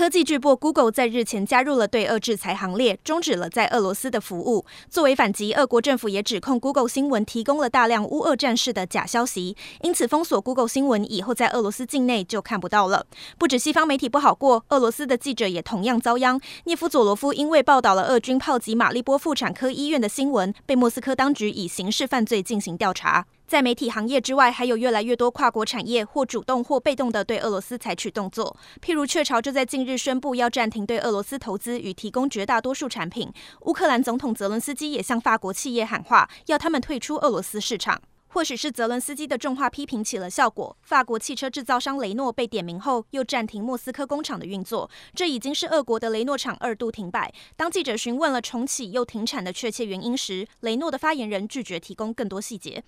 科技巨擘 Google 在日前加入了对俄制裁行列，终止了在俄罗斯的服务。作为反击，俄国政府也指控 Google 新闻提供了大量乌俄战事的假消息，因此封锁 Google 新闻以后在俄罗斯境内就看不到了。不止西方媒体不好过，俄罗斯的记者也同样遭殃。涅夫佐罗夫因为报道了俄军炮击马利波妇产科医院的新闻，被莫斯科当局以刑事犯罪进行调查。在媒体行业之外，还有越来越多跨国产业或主动或被动地对俄罗斯采取动作。譬如，雀巢就在近日宣布要暂停对俄罗斯投资与提供绝大多数产品。乌克兰总统泽伦斯基也向法国企业喊话，要他们退出俄罗斯市场。或许是泽伦斯基的重话批评起了效果，法国汽车制造商雷诺被点名后，又暂停莫斯科工厂的运作。这已经是俄国的雷诺厂二度停摆。当记者询问了重启又停产的确切原因时，雷诺的发言人拒绝提供更多细节。